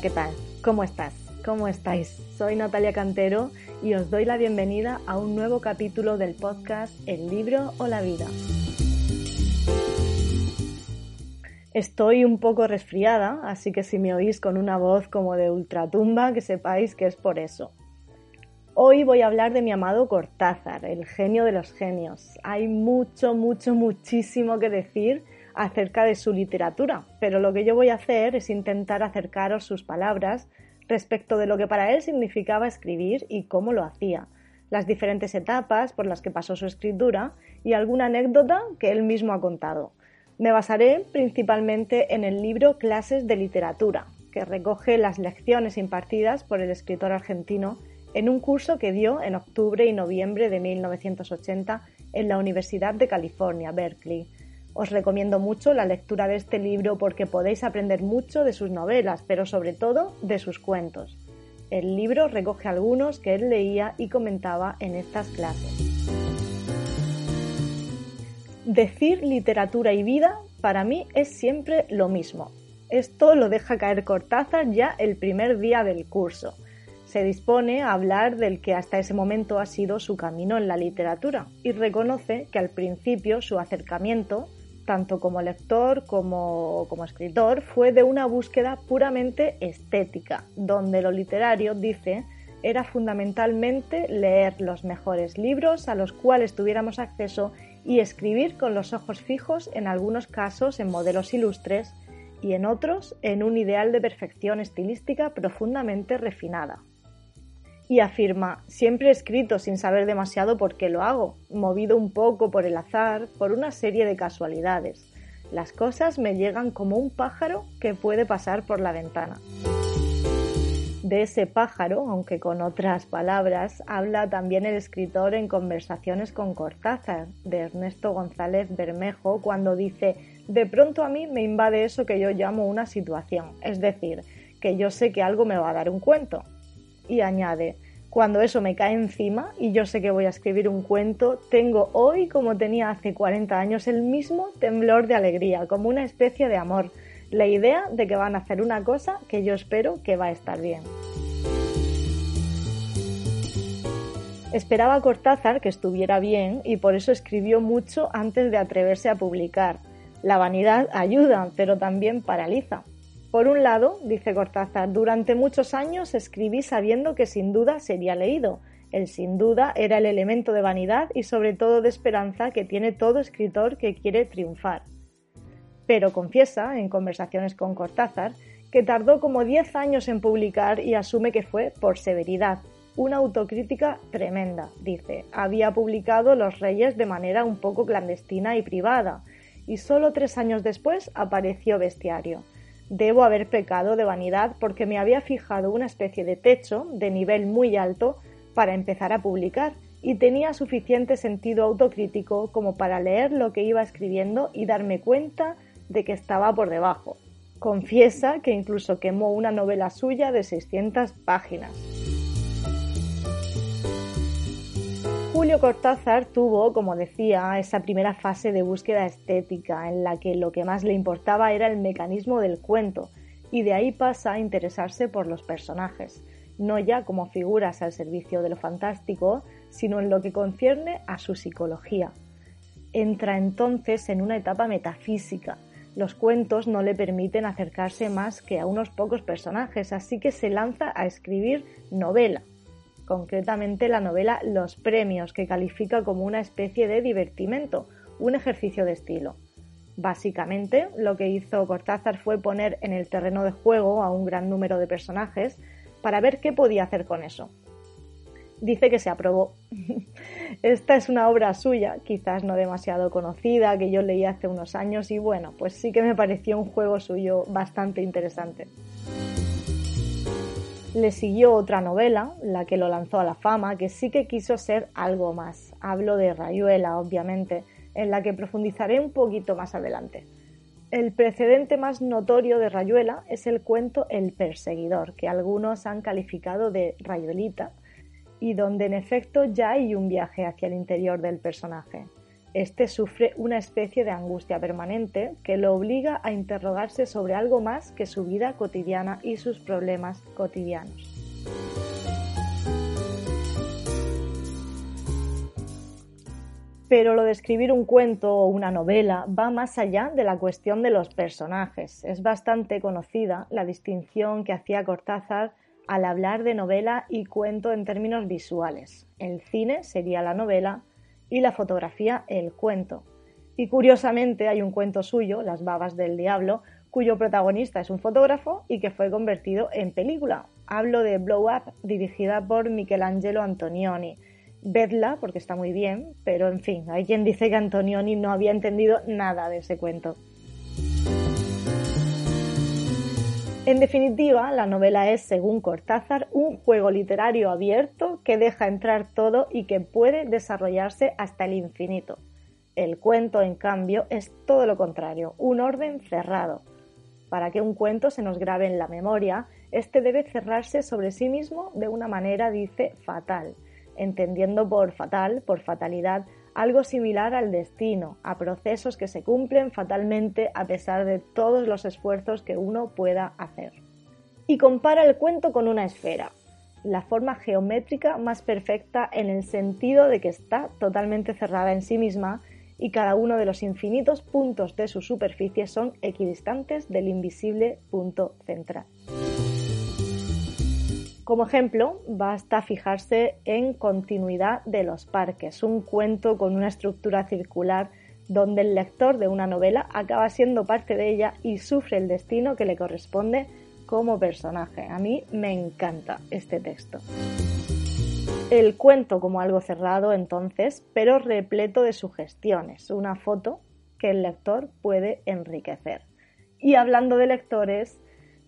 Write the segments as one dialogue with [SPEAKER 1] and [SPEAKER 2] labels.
[SPEAKER 1] ¿qué tal? ¿Cómo estás? ¿Cómo estáis? Soy Natalia Cantero y os doy la bienvenida a un nuevo capítulo del podcast El libro o la vida. Estoy un poco resfriada, así que si me oís con una voz como de ultratumba, que sepáis que es por eso. Hoy voy a hablar de mi amado Cortázar, el genio de los genios. Hay mucho, mucho, muchísimo que decir acerca de su literatura, pero lo que yo voy a hacer es intentar acercaros sus palabras respecto de lo que para él significaba escribir y cómo lo hacía, las diferentes etapas por las que pasó su escritura y alguna anécdota que él mismo ha contado. Me basaré principalmente en el libro Clases de Literatura, que recoge las lecciones impartidas por el escritor argentino en un curso que dio en octubre y noviembre de 1980 en la Universidad de California, Berkeley. Os recomiendo mucho la lectura de este libro porque podéis aprender mucho de sus novelas, pero sobre todo de sus cuentos. El libro recoge algunos que él leía y comentaba en estas clases. Decir literatura y vida para mí es siempre lo mismo. Esto lo deja caer Cortázar ya el primer día del curso se dispone a hablar del que hasta ese momento ha sido su camino en la literatura y reconoce que al principio su acercamiento, tanto como lector como como escritor, fue de una búsqueda puramente estética, donde lo literario, dice, era fundamentalmente leer los mejores libros a los cuales tuviéramos acceso y escribir con los ojos fijos en algunos casos en modelos ilustres y en otros en un ideal de perfección estilística profundamente refinada y afirma, siempre he escrito sin saber demasiado por qué lo hago, movido un poco por el azar, por una serie de casualidades. Las cosas me llegan como un pájaro que puede pasar por la ventana. De ese pájaro, aunque con otras palabras, habla también el escritor en Conversaciones con Cortázar, de Ernesto González Bermejo, cuando dice, de pronto a mí me invade eso que yo llamo una situación, es decir, que yo sé que algo me va a dar un cuento, y añade, cuando eso me cae encima y yo sé que voy a escribir un cuento, tengo hoy, como tenía hace 40 años, el mismo temblor de alegría, como una especie de amor, la idea de que van a hacer una cosa que yo espero que va a estar bien. Esperaba Cortázar que estuviera bien y por eso escribió mucho antes de atreverse a publicar. La vanidad ayuda, pero también paraliza. Por un lado, dice Cortázar, durante muchos años escribí sabiendo que sin duda sería leído. El sin duda era el elemento de vanidad y sobre todo de esperanza que tiene todo escritor que quiere triunfar. Pero confiesa, en conversaciones con Cortázar, que tardó como 10 años en publicar y asume que fue por severidad. Una autocrítica tremenda, dice. Había publicado Los Reyes de manera un poco clandestina y privada, y solo tres años después apareció Bestiario debo haber pecado de vanidad porque me había fijado una especie de techo de nivel muy alto para empezar a publicar y tenía suficiente sentido autocrítico como para leer lo que iba escribiendo y darme cuenta de que estaba por debajo. Confiesa que incluso quemó una novela suya de 600 páginas. Julio Cortázar tuvo, como decía, esa primera fase de búsqueda estética en la que lo que más le importaba era el mecanismo del cuento y de ahí pasa a interesarse por los personajes, no ya como figuras al servicio de lo fantástico, sino en lo que concierne a su psicología. Entra entonces en una etapa metafísica. Los cuentos no le permiten acercarse más que a unos pocos personajes, así que se lanza a escribir novela, concretamente la novela Los Premios, que califica como una especie de divertimento, un ejercicio de estilo. Básicamente, lo que hizo Cortázar fue poner en el terreno de juego a un gran número de personajes para ver qué podía hacer con eso. Dice que se aprobó. Esta es una obra suya, quizás no demasiado conocida, que yo leí hace unos años y bueno, pues sí que me pareció un juego suyo bastante interesante. Le siguió otra novela, la que lo lanzó a la fama, que sí que quiso ser algo más. Hablo de Rayuela, obviamente, en la que profundizaré un poquito más adelante. El precedente más notorio de Rayuela es el cuento El perseguidor, que algunos han calificado de Rayuelita, y donde en efecto ya hay un viaje hacia el interior del personaje. Este sufre una especie de angustia permanente que lo obliga a interrogarse sobre algo más que su vida cotidiana y sus problemas cotidianos. Pero lo de escribir un cuento o una novela va más allá de la cuestión de los personajes. Es bastante conocida la distinción que hacía Cortázar al hablar de novela y cuento en términos visuales. El cine sería la novela y la fotografía el cuento. Y curiosamente hay un cuento suyo, Las babas del diablo, cuyo protagonista es un fotógrafo y que fue convertido en película. Hablo de Blow Up, dirigida por Michelangelo Antonioni. Vedla, porque está muy bien, pero en fin, hay quien dice que Antonioni no había entendido nada de ese cuento. En definitiva, la novela es, según Cortázar, un juego literario abierto que deja entrar todo y que puede desarrollarse hasta el infinito. El cuento, en cambio, es todo lo contrario, un orden cerrado. Para que un cuento se nos grabe en la memoria, este debe cerrarse sobre sí mismo de una manera, dice, fatal, entendiendo por fatal, por fatalidad, algo similar al destino, a procesos que se cumplen fatalmente a pesar de todos los esfuerzos que uno pueda hacer. Y compara el cuento con una esfera, la forma geométrica más perfecta en el sentido de que está totalmente cerrada en sí misma y cada uno de los infinitos puntos de su superficie son equidistantes del invisible punto central. Como ejemplo, basta fijarse en Continuidad de los Parques, un cuento con una estructura circular donde el lector de una novela acaba siendo parte de ella y sufre el destino que le corresponde como personaje. A mí me encanta este texto. El cuento como algo cerrado entonces, pero repleto de sugestiones, una foto que el lector puede enriquecer. Y hablando de lectores,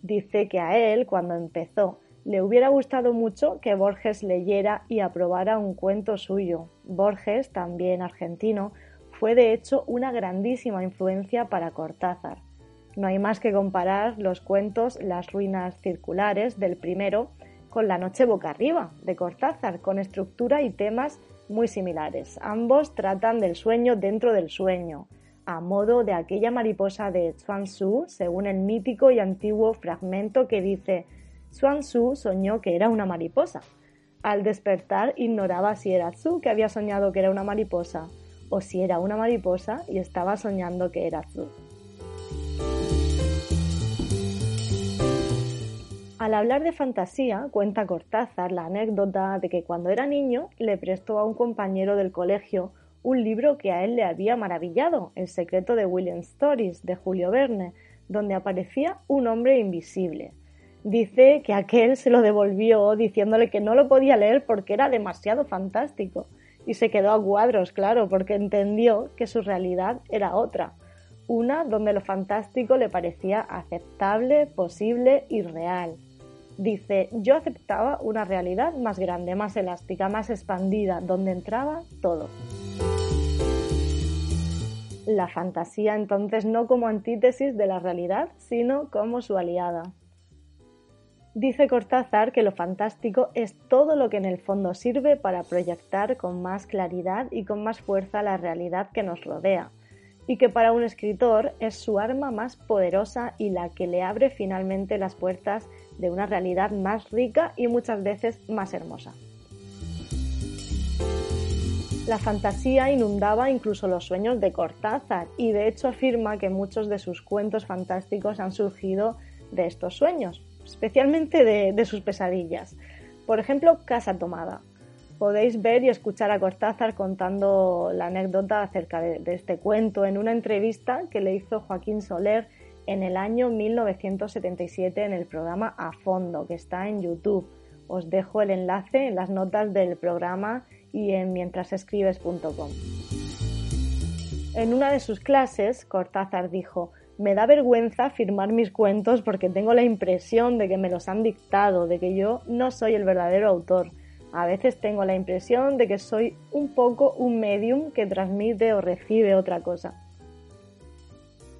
[SPEAKER 1] dice que a él, cuando empezó le hubiera gustado mucho que Borges leyera y aprobara un cuento suyo. Borges, también argentino, fue de hecho una grandísima influencia para Cortázar. No hay más que comparar los cuentos Las ruinas circulares del primero con La noche boca arriba de Cortázar, con estructura y temas muy similares. Ambos tratan del sueño dentro del sueño, a modo de aquella mariposa de Chuang Tzu, según el mítico y antiguo fragmento que dice Xuan Su soñó que era una mariposa. Al despertar ignoraba si era Zhu que había soñado que era una mariposa o si era una mariposa y estaba soñando que era Zhu. Al hablar de fantasía, cuenta Cortázar la anécdota de que cuando era niño le prestó a un compañero del colegio un libro que a él le había maravillado, El secreto de William Stories, de Julio Verne, donde aparecía un hombre invisible dice que aquel se lo devolvió diciéndole que no lo podía leer porque era demasiado fantástico. Y se quedó a cuadros, claro, porque entendió que su realidad era otra. Una donde lo fantástico le parecía aceptable, posible y real. Dice, yo aceptaba una realidad más grande, más elástica, más expandida, donde entraba todo. La fantasía entonces no como antítesis de la realidad, sino como su aliada. Dice Cortázar que lo fantástico es todo lo que en el fondo sirve para proyectar con más claridad y con más fuerza la realidad que nos rodea, y que para un escritor es su arma más poderosa y la que le abre finalmente las puertas de una realidad más rica y muchas veces más hermosa. La fantasía inundaba incluso los sueños de Cortázar y de hecho afirma que muchos de sus cuentos fantásticos han surgido de estos sueños, especialmente de, sus pesadillas. Por ejemplo, Casa Tomada. Podéis ver y escuchar a Cortázar contando la anécdota acerca de, este cuento en una entrevista que le hizo Joaquín Soler en el año 1977 en el programa A Fondo, que está en YouTube. Os dejo el enlace en las notas del programa y en mientrasescribes.com. En una de sus clases, Cortázar dijo, me da vergüenza firmar mis cuentos porque tengo la impresión de que me los han dictado, de que yo no soy el verdadero autor. A veces tengo la impresión de que soy un poco un medium que transmite o recibe otra cosa.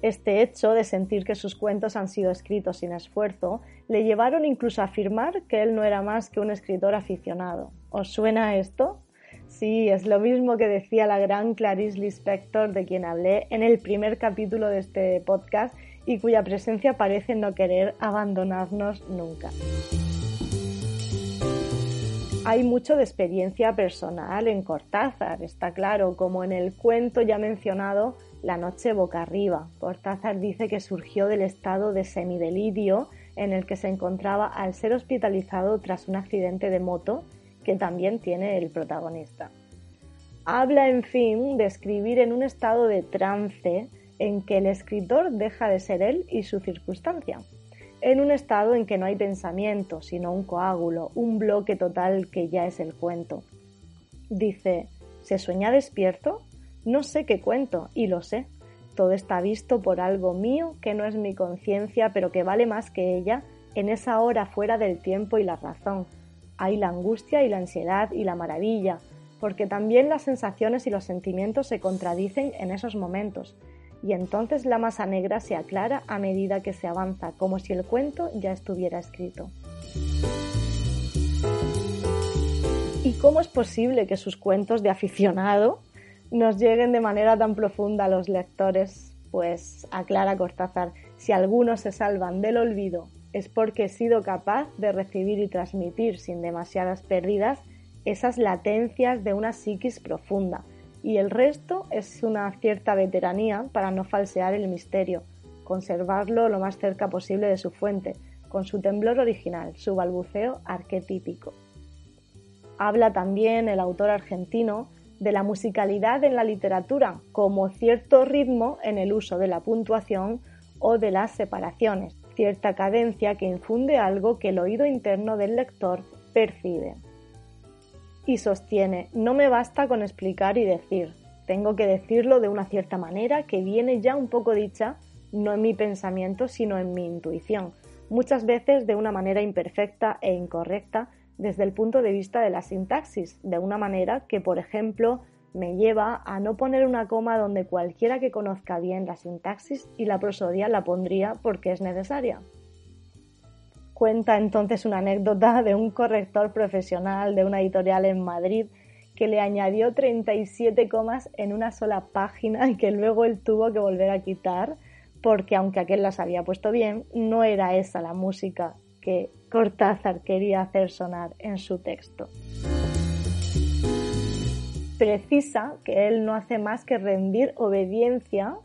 [SPEAKER 1] Este hecho de sentir que sus cuentos han sido escritos sin esfuerzo le llevaron incluso a afirmar que él no era más que un escritor aficionado. ¿Os suena esto? Sí, es lo mismo que decía la gran Clarice Lispector, de quien hablé en el primer capítulo de este podcast y cuya presencia parece no querer abandonarnos nunca. Hay mucho de experiencia personal en Cortázar, está claro, como en el cuento ya mencionado La noche boca arriba. Cortázar dice que surgió del estado de semidelirio en el que se encontraba al ser hospitalizado tras un accidente de moto que también tiene el protagonista. Habla, en fin, de escribir en un estado de trance en que el escritor deja de ser él y su circunstancia, en un estado en que no hay pensamiento, sino un coágulo, un bloque total que ya es el cuento. Dice, ¿se sueña despierto? No sé qué cuento, y lo sé. Todo está visto por algo mío que no es mi conciencia, pero que vale más que ella en esa hora fuera del tiempo y la razón, hay la angustia y la ansiedad y la maravilla, porque también las sensaciones y los sentimientos se contradicen en esos momentos, y entonces la masa negra se aclara a medida que se avanza, como si el cuento ya estuviera escrito. ¿Y cómo es posible que sus cuentos de aficionado nos lleguen de manera tan profunda a los lectores? Pues aclara Cortázar, si algunos se salvan del olvido es porque he sido capaz de recibir y transmitir sin demasiadas pérdidas esas latencias de una psiquis profunda, y el resto es una cierta veteranía para no falsear el misterio, conservarlo lo más cerca posible de su fuente, con su temblor original, su balbuceo arquetípico. Habla también el autor argentino de la musicalidad en la literatura como cierto ritmo en el uso de la puntuación o de las separaciones, cierta cadencia que infunde algo que el oído interno del lector percibe. Y sostiene, no me basta con explicar y decir, tengo que decirlo de una cierta manera que viene ya un poco dicha, no en mi pensamiento, sino en mi intuición, muchas veces de una manera imperfecta e incorrecta desde el punto de vista de la sintaxis, de una manera que, por ejemplo, me lleva a no poner una coma donde cualquiera que conozca bien la sintaxis y la prosodia la pondría porque es necesaria. Cuenta entonces una anécdota de un corrector profesional de una editorial en Madrid que le añadió 37 comas en una sola página y que luego él tuvo que volver a quitar porque aunque aquel las había puesto bien, no era esa la música que Cortázar quería hacer sonar en su texto precisa que él no hace más que rendir obediencia,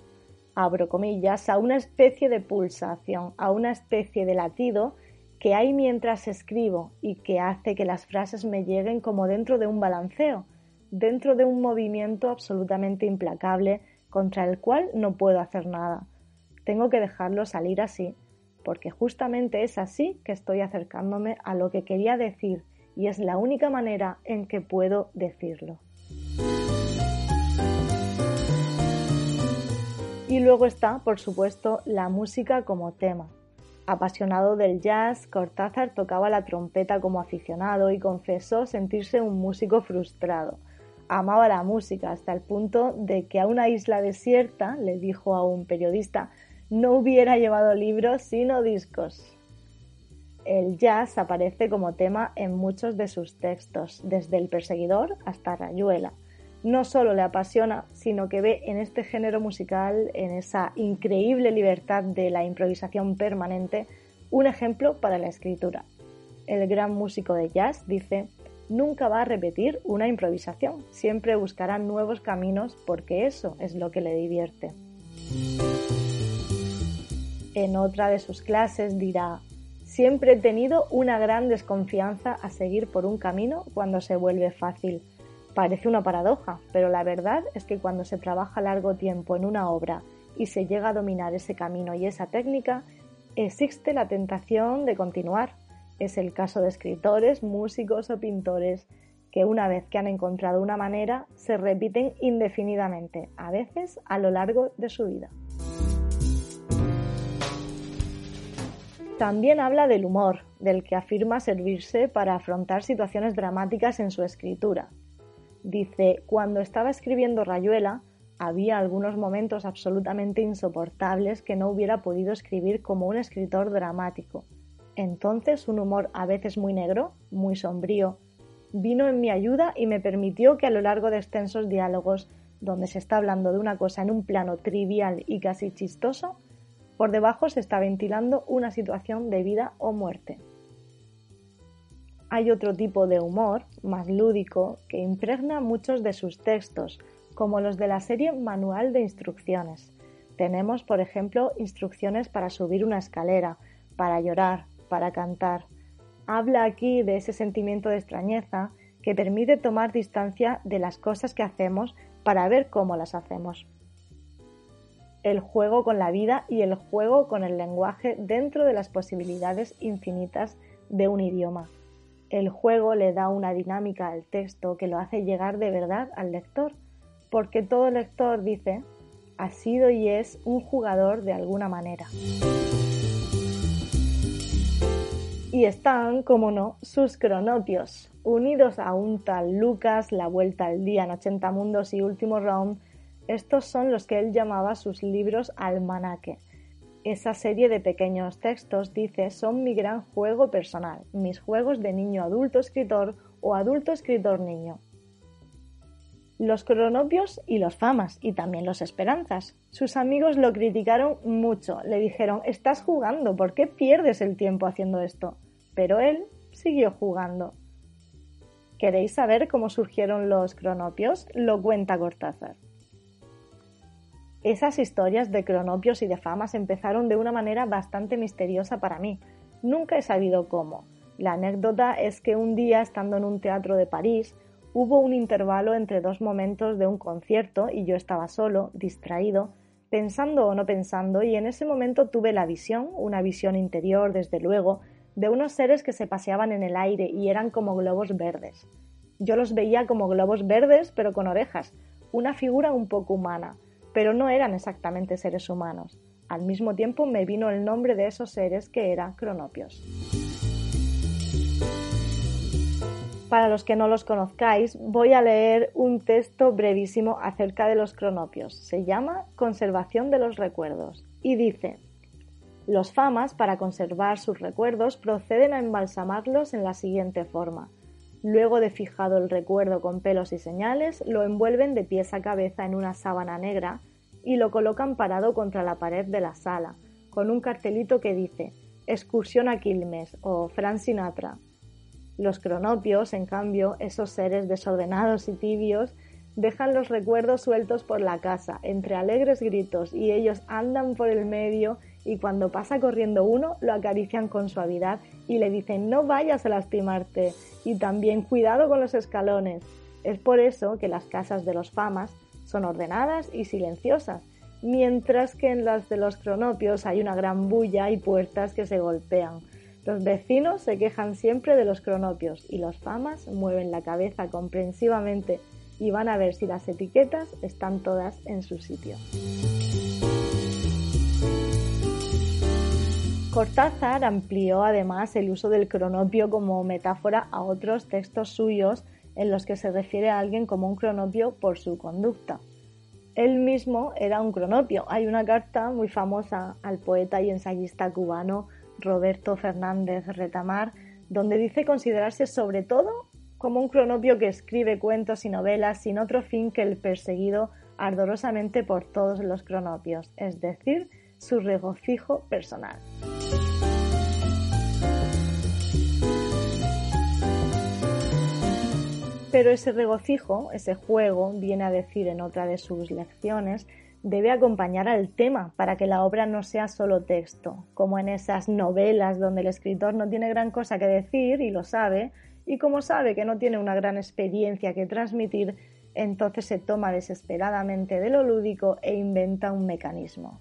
[SPEAKER 1] abro comillas, a una especie de pulsación, a una especie de latido que hay mientras escribo y que hace que las frases me lleguen como dentro de un balanceo, dentro de un movimiento absolutamente implacable contra el cual no puedo hacer nada. Tengo que dejarlo salir así, porque justamente es así que estoy acercándome a lo que quería decir y es la única manera en que puedo decirlo. Y luego está, por supuesto, la música como tema. Apasionado del jazz, Cortázar tocaba la trompeta como aficionado y confesó sentirse un músico frustrado. Amaba la música hasta el punto de que a una isla desierta, le dijo a un periodista, no hubiera llevado libros sino discos. El jazz aparece como tema en muchos de sus textos, desde El perseguidor hasta Rayuela no solo le apasiona, sino que ve en este género musical, en esa increíble libertad de la improvisación permanente, un ejemplo para la escritura. El gran músico de jazz dice, nunca va a repetir una improvisación, siempre buscará nuevos caminos porque eso es lo que le divierte. En otra de sus clases dirá, siempre he tenido una gran desconfianza a seguir por un camino cuando se vuelve fácil Parece una paradoja, pero la verdad es que cuando se trabaja largo tiempo en una obra y se llega a dominar ese camino y esa técnica, existe la tentación de continuar. Es el caso de escritores, músicos o pintores que una vez que han encontrado una manera, se repiten indefinidamente, a veces a lo largo de su vida. También habla del humor, del que afirma servirse para afrontar situaciones dramáticas en su escritura, Dice, cuando estaba escribiendo Rayuela, había algunos momentos absolutamente insoportables que no hubiera podido escribir como un escritor dramático. Entonces un humor a veces muy negro, muy sombrío, vino en mi ayuda y me permitió que a lo largo de extensos diálogos, donde se está hablando de una cosa en un plano trivial y casi chistoso, por debajo se está ventilando una situación de vida o muerte. Hay otro tipo de humor, más lúdico, que impregna muchos de sus textos, como los de la serie Manual de Instrucciones. Tenemos, por ejemplo, instrucciones para subir una escalera, para llorar, para cantar. Habla aquí de ese sentimiento de extrañeza que permite tomar distancia de las cosas que hacemos para ver cómo las hacemos. El juego con la vida y el juego con el lenguaje dentro de las posibilidades infinitas de un idioma. El juego le da una dinámica al texto que lo hace llegar de verdad al lector, porque todo lector dice ha sido y es un jugador de alguna manera. Y están, como no, sus cronopios, unidos a un tal Lucas, La Vuelta al Día en 80 Mundos y Último Round. Estos son los que él llamaba sus libros almanaque. Esa serie de pequeños textos, dice, son mi gran juego personal, mis juegos de niño adulto escritor o adulto escritor niño. Los cronopios y los famas, y también los esperanzas. Sus amigos lo criticaron mucho, le dijeron, estás jugando, ¿por qué pierdes el tiempo haciendo esto? Pero él siguió jugando. ¿Queréis saber cómo surgieron los cronopios? Lo cuenta Cortázar. Esas historias de cronopios y de famas empezaron de una manera bastante misteriosa para mí. Nunca he sabido cómo. La anécdota es que un día, estando en un teatro de París, hubo un intervalo entre dos momentos de un concierto y yo estaba solo, distraído, pensando o no pensando, y en ese momento tuve la visión, una visión interior, desde luego, de unos seres que se paseaban en el aire y eran como globos verdes. Yo los veía como globos verdes pero con orejas, una figura un poco humana, pero no eran exactamente seres humanos. Al mismo tiempo me vino el nombre de esos seres que eran cronopios. Para los que no los conozcáis, voy a leer un texto brevísimo acerca de los cronopios. Se llama Conservación de los recuerdos y dice los famas, para conservar sus recuerdos, proceden a embalsamarlos en la siguiente forma. Luego de fijado el recuerdo con pelos y señales, lo envuelven de pies a cabeza en una sábana negra y lo colocan parado contra la pared de la sala, con un cartelito que dice Excursión a Quilmes o Fran Sinatra. Los cronopios, en cambio, esos seres desordenados y tibios, dejan los recuerdos sueltos por la casa, entre alegres gritos, y ellos andan por el medio y cuando pasa corriendo uno lo acarician con suavidad y le dicen no vayas a lastimarte y también cuidado con los escalones. Es por eso que las casas de los famas son ordenadas y silenciosas, mientras que en las de los cronopios hay una gran bulla y puertas que se golpean. Los vecinos se quejan siempre de los cronopios y los famas mueven la cabeza comprensivamente y van a ver si las etiquetas están todas en su sitio. Cortázar amplió además el uso del cronopio como metáfora a otros textos suyos en los que se refiere a alguien como un cronopio por su conducta. Él mismo era un cronopio. Hay una carta muy famosa al poeta y ensayista cubano Roberto Fernández Retamar, donde dice considerarse sobre todo como un cronopio que escribe cuentos y novelas sin otro fin que el perseguido ardorosamente por todos los cronopios, es decir, su regocijo personal. Pero ese regocijo, ese juego, viene a decir en otra de sus lecciones, debe acompañar al tema para que la obra no sea solo texto, como en esas novelas donde el escritor no tiene gran cosa que decir y lo sabe, y como sabe que no tiene una gran experiencia que transmitir, entonces se toma desesperadamente de lo lúdico e inventa un mecanismo.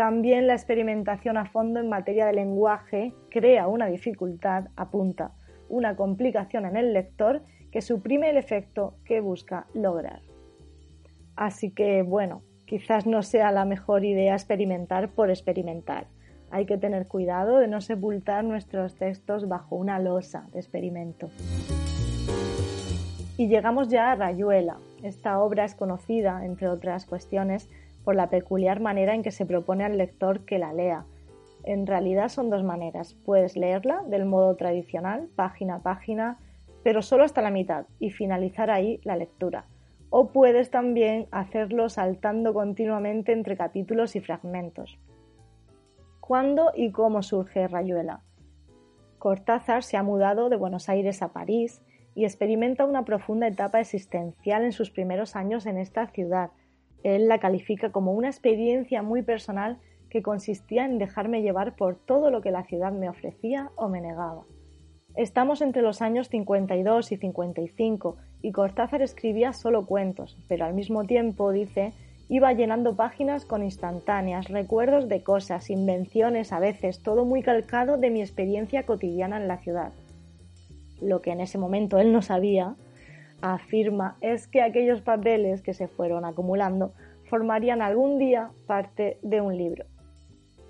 [SPEAKER 1] También la experimentación a fondo en materia de lenguaje crea una dificultad, apunta, una complicación en el lector que suprime el efecto que busca lograr. Así que, bueno, quizás no sea la mejor idea experimentar por experimentar. Hay que tener cuidado de no sepultar nuestros textos bajo una losa de experimento. Y llegamos ya a Rayuela. Esta obra es conocida, entre otras cuestiones, por la peculiar manera en que se propone al lector que la lea, en realidad son dos maneras. Puedes leerla del modo tradicional, página a página, pero solo hasta la mitad y finalizar ahí la lectura. O puedes también hacerlo saltando continuamente entre capítulos y fragmentos. ¿Cuándo y cómo surge Rayuela? Cortázar se ha mudado de Buenos Aires a París y experimenta una profunda etapa existencial en sus primeros años en esta ciudad. Él la califica como una experiencia muy personal que consistía en dejarme llevar por todo lo que la ciudad me ofrecía o me negaba. Estamos entre los años 52 y 55 y Cortázar escribía solo cuentos, pero al mismo tiempo, dice, iba llenando páginas con instantáneas, recuerdos de cosas, invenciones a veces, todo muy calcado de mi experiencia cotidiana en la ciudad. Lo que en ese momento él no sabía, afirma, es que aquellos papeles que se fueron acumulando formarían algún día parte de un libro.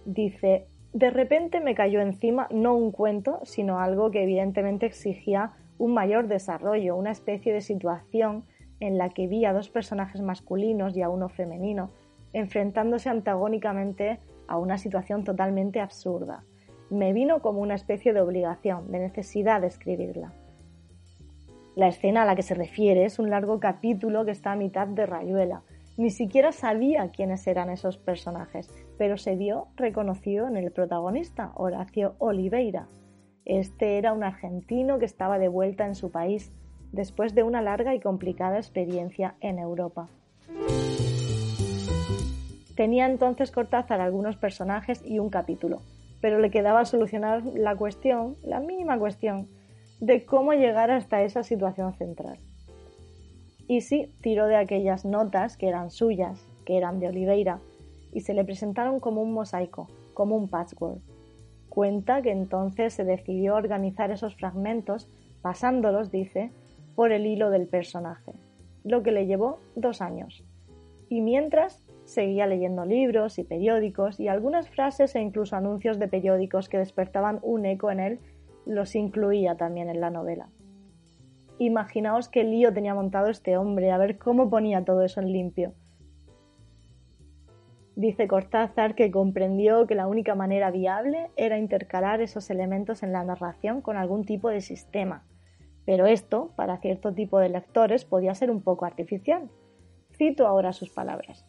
[SPEAKER 1] Dice, de repente me cayó encima no un cuento, sino algo que evidentemente exigía un mayor desarrollo, una especie de situación en la que vi a dos personajes masculinos y a uno femenino enfrentándose antagónicamente a una situación totalmente absurda. Me vino como una especie de obligación, de necesidad de escribirla. La escena a la que se refiere es un largo capítulo que está a mitad de Rayuela, ni siquiera sabía quiénes eran esos personajes, pero se vio reconocido en el protagonista, Horacio Oliveira. Este era un argentino que estaba de vuelta en su país después de una larga y complicada experiencia en Europa. Tenía entonces Cortázar algunos personajes y un capítulo, pero le quedaba solucionar la cuestión, la mínima cuestión, de cómo llegar hasta esa situación central. Y sí, tiró de aquellas notas que eran suyas, que eran de Oliveira, y se le presentaron como un mosaico, como un patchwork. Cuenta que entonces se decidió organizar esos fragmentos, pasándolos, dice, por el hilo del personaje, lo que le llevó dos años. Y mientras seguía leyendo libros y periódicos y algunas frases e incluso anuncios de periódicos que despertaban un eco en él, los incluía también en la novela. Imaginaos qué lío tenía montado este hombre, a ver cómo ponía todo eso en limpio. Dice Cortázar que comprendió que la única manera viable era intercalar esos elementos en la narración con algún tipo de sistema, pero esto, para cierto tipo de lectores, podía ser un poco artificial. Cito ahora sus palabras.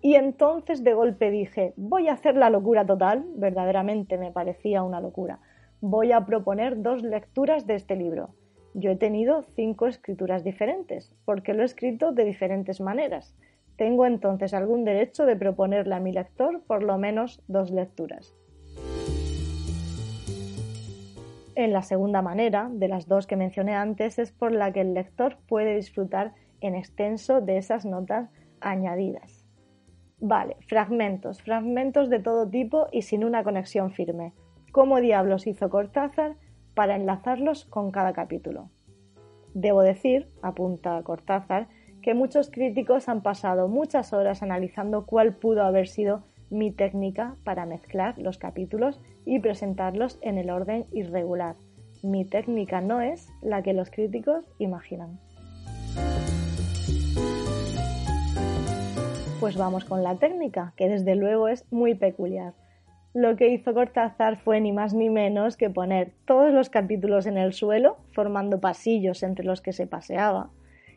[SPEAKER 1] Y entonces de golpe dije, voy a hacer la locura total, verdaderamente me parecía una locura. Voy a proponer dos lecturas de este libro yo he tenido cinco escrituras diferentes, porque lo he escrito de diferentes maneras. Tengo entonces algún derecho de proponerle a mi lector por lo menos dos lecturas. En la segunda manera, de las dos que mencioné antes, es por la que el lector puede disfrutar en extenso de esas notas añadidas. Vale, fragmentos, fragmentos de todo tipo y sin una conexión firme. ¿Cómo diablos hizo Cortázar para enlazarlos con cada capítulo. Debo decir, apunta Cortázar, que muchos críticos han pasado muchas horas analizando cuál pudo haber sido mi técnica para mezclar los capítulos y presentarlos en el orden irregular. Mi técnica no es la que los críticos imaginan. Pues vamos con la técnica, que desde luego es muy peculiar lo que hizo Cortázar fue ni más ni menos que poner todos los capítulos en el suelo, formando pasillos entre los que se paseaba,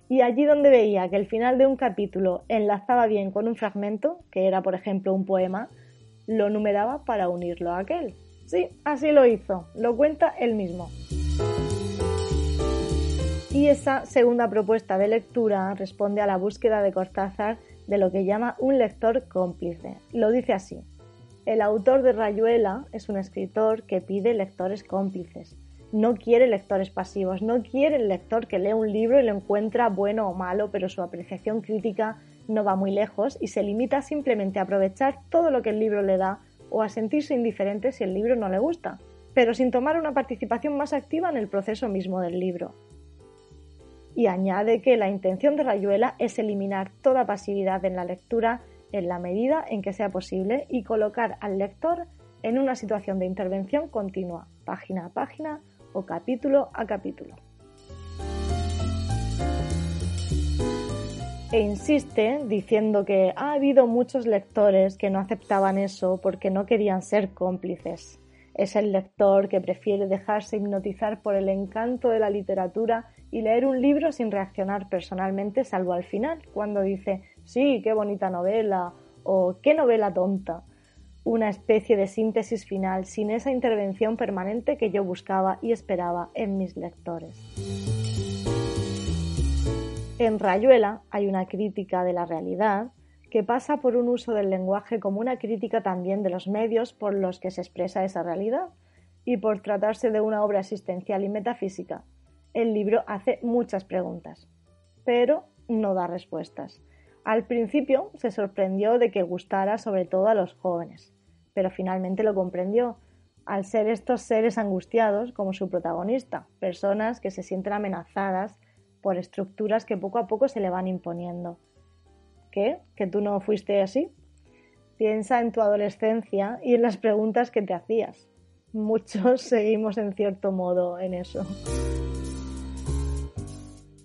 [SPEAKER 1] y allí donde veía que el final de un capítulo enlazaba bien con un fragmento, que era por ejemplo un poema, lo numeraba para unirlo a aquel. Sí, así lo hizo, lo cuenta él mismo. Y esa segunda propuesta de lectura responde a la búsqueda de Cortázar de lo que llama un lector cómplice. Lo dice así. El autor de Rayuela es un escritor que pide lectores cómplices. No quiere lectores pasivos, no quiere el lector que lee un libro y lo encuentra bueno o malo, pero su apreciación crítica no va muy lejos y se limita simplemente a aprovechar todo lo que el libro le da o a sentirse indiferente si el libro no le gusta, pero sin tomar una participación más activa en el proceso mismo del libro. Y añade que la intención de Rayuela es eliminar toda pasividad en la lectura en la medida en que sea posible y colocar al lector en una situación de intervención continua, página a página o capítulo a capítulo. E insiste diciendo que ha habido muchos lectores que no aceptaban eso porque no querían ser cómplices. Es el lector que prefiere dejarse hipnotizar por el encanto de la literatura y leer un libro sin reaccionar personalmente, salvo al final, cuando dice, sí, qué bonita novela o qué novela tonta. Una especie de síntesis final sin esa intervención permanente que yo buscaba y esperaba en mis lectores. En Rayuela hay una crítica de la realidad que pasa por un uso del lenguaje como una crítica también de los medios por los que se expresa esa realidad y por tratarse de una obra existencial y metafísica, el libro hace muchas preguntas, pero no da respuestas. Al principio se sorprendió de que gustara sobre todo a los jóvenes, pero finalmente lo comprendió, al ser estos seres angustiados como su protagonista, personas que se sienten amenazadas por estructuras que poco a poco se le van imponiendo. ¿Qué? ¿Que tú no fuiste así? Piensa en tu adolescencia y en las preguntas que te hacías. Muchos seguimos en cierto modo en eso.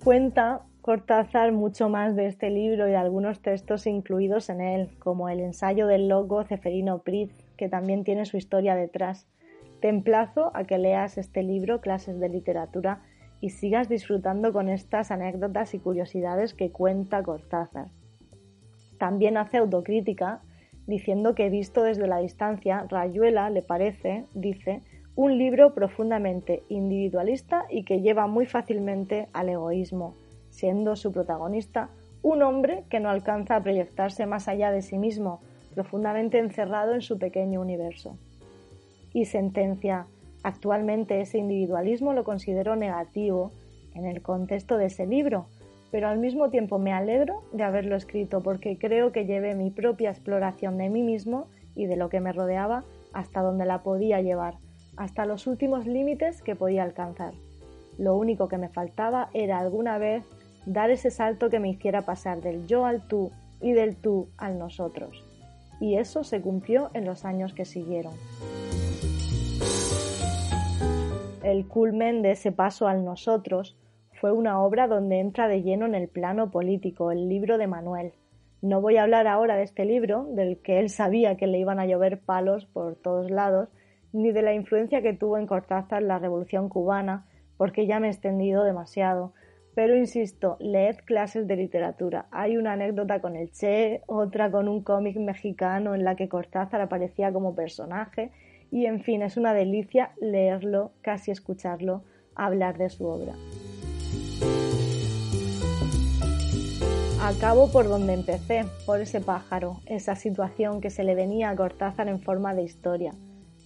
[SPEAKER 1] Cuenta Cortázar mucho más de este libro y algunos textos incluidos en él, como el ensayo del loco Ceferino Pritz, que también tiene su historia detrás. Te emplazo a que leas este libro, Clases de Literatura, y sigas disfrutando con estas anécdotas y curiosidades que cuenta Cortázar. También hace autocrítica, diciendo que visto desde la distancia, Rayuela le parece, dice, un libro profundamente individualista y que lleva muy fácilmente al egoísmo, siendo su protagonista un hombre que no alcanza a proyectarse más allá de sí mismo, profundamente encerrado en su pequeño universo. Y sentencia, actualmente ese individualismo lo considero negativo en el contexto de ese libro, pero al mismo tiempo me alegro de haberlo escrito porque creo que llevé mi propia exploración de mí mismo y de lo que me rodeaba hasta donde la podía llevar, hasta los últimos límites que podía alcanzar. Lo único que me faltaba era alguna vez dar ese salto que me hiciera pasar del yo al tú y del tú al nosotros. Y eso se cumplió en los años que siguieron. El culmen de ese paso al nosotros fue una obra donde entra de lleno en el plano político, el libro de Manuel. No voy a hablar ahora de este libro, del que él sabía que le iban a llover palos por todos lados, ni de la influencia que tuvo en Cortázar la Revolución cubana, porque ya me he extendido demasiado. Pero insisto, leed clases de literatura. Hay una anécdota con el Che, otra con un cómic mexicano en la que Cortázar aparecía como personaje, y en fin, es una delicia leerlo, casi escucharlo, hablar de su obra. Acabo por donde empecé, por ese pájaro, esa situación que se le venía a Cortázar en forma de historia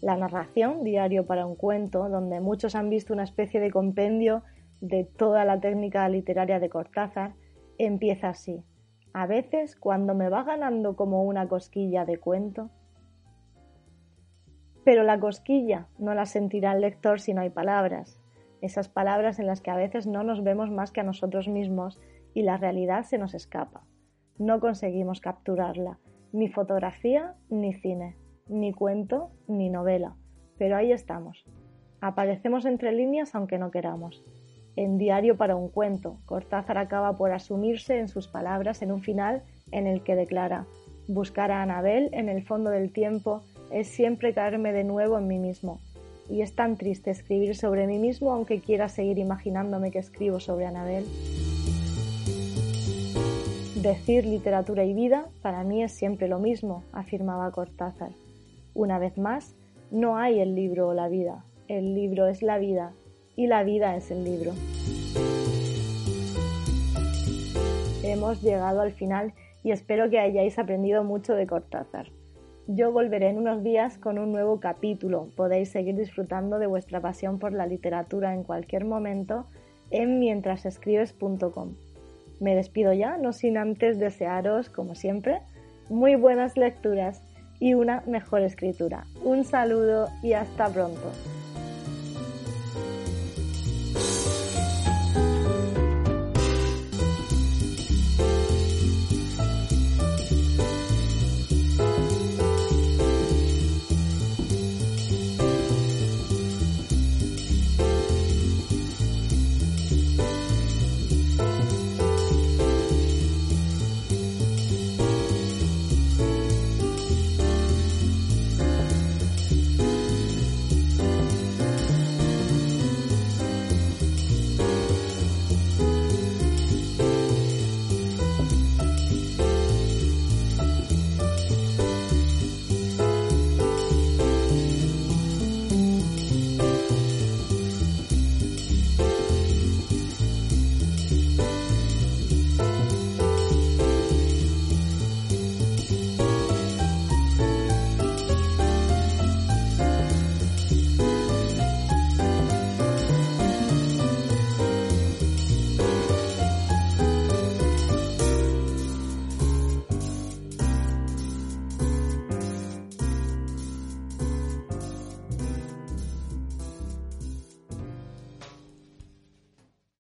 [SPEAKER 1] la narración, diario para un cuento, donde muchos han visto una especie de compendio de toda la técnica literaria de Cortázar, empieza así. A veces, cuando me va ganando como una cosquilla de cuento, pero la cosquilla no la sentirá el lector si no hay palabras, esas palabras en las que a veces no nos vemos más que a nosotros mismos y la realidad se nos escapa. No conseguimos capturarla, ni fotografía ni cine ni cuento, ni novela, pero ahí estamos. Aparecemos entre líneas aunque no queramos. En Diario para un cuento, Cortázar acaba por asumirse en sus palabras en un final en el que declara, buscar a Anabel en el fondo del tiempo es siempre caerme de nuevo en mí mismo. Y es tan triste escribir sobre mí mismo aunque quiera seguir imaginándome que escribo sobre Anabel. Decir literatura y vida para mí es siempre lo mismo, afirmaba Cortázar. Una vez más, no hay el libro o la vida, el libro es la vida y la vida es el libro. Hemos llegado al final y espero que hayáis aprendido mucho de Cortázar. Yo volveré en unos días con un nuevo capítulo. Podéis seguir disfrutando de vuestra pasión por la literatura en cualquier momento en mientrasescribes.com. Me despido ya, no sin antes desearos, como siempre, muy buenas lecturas y una mejor escritura. Un saludo y hasta pronto.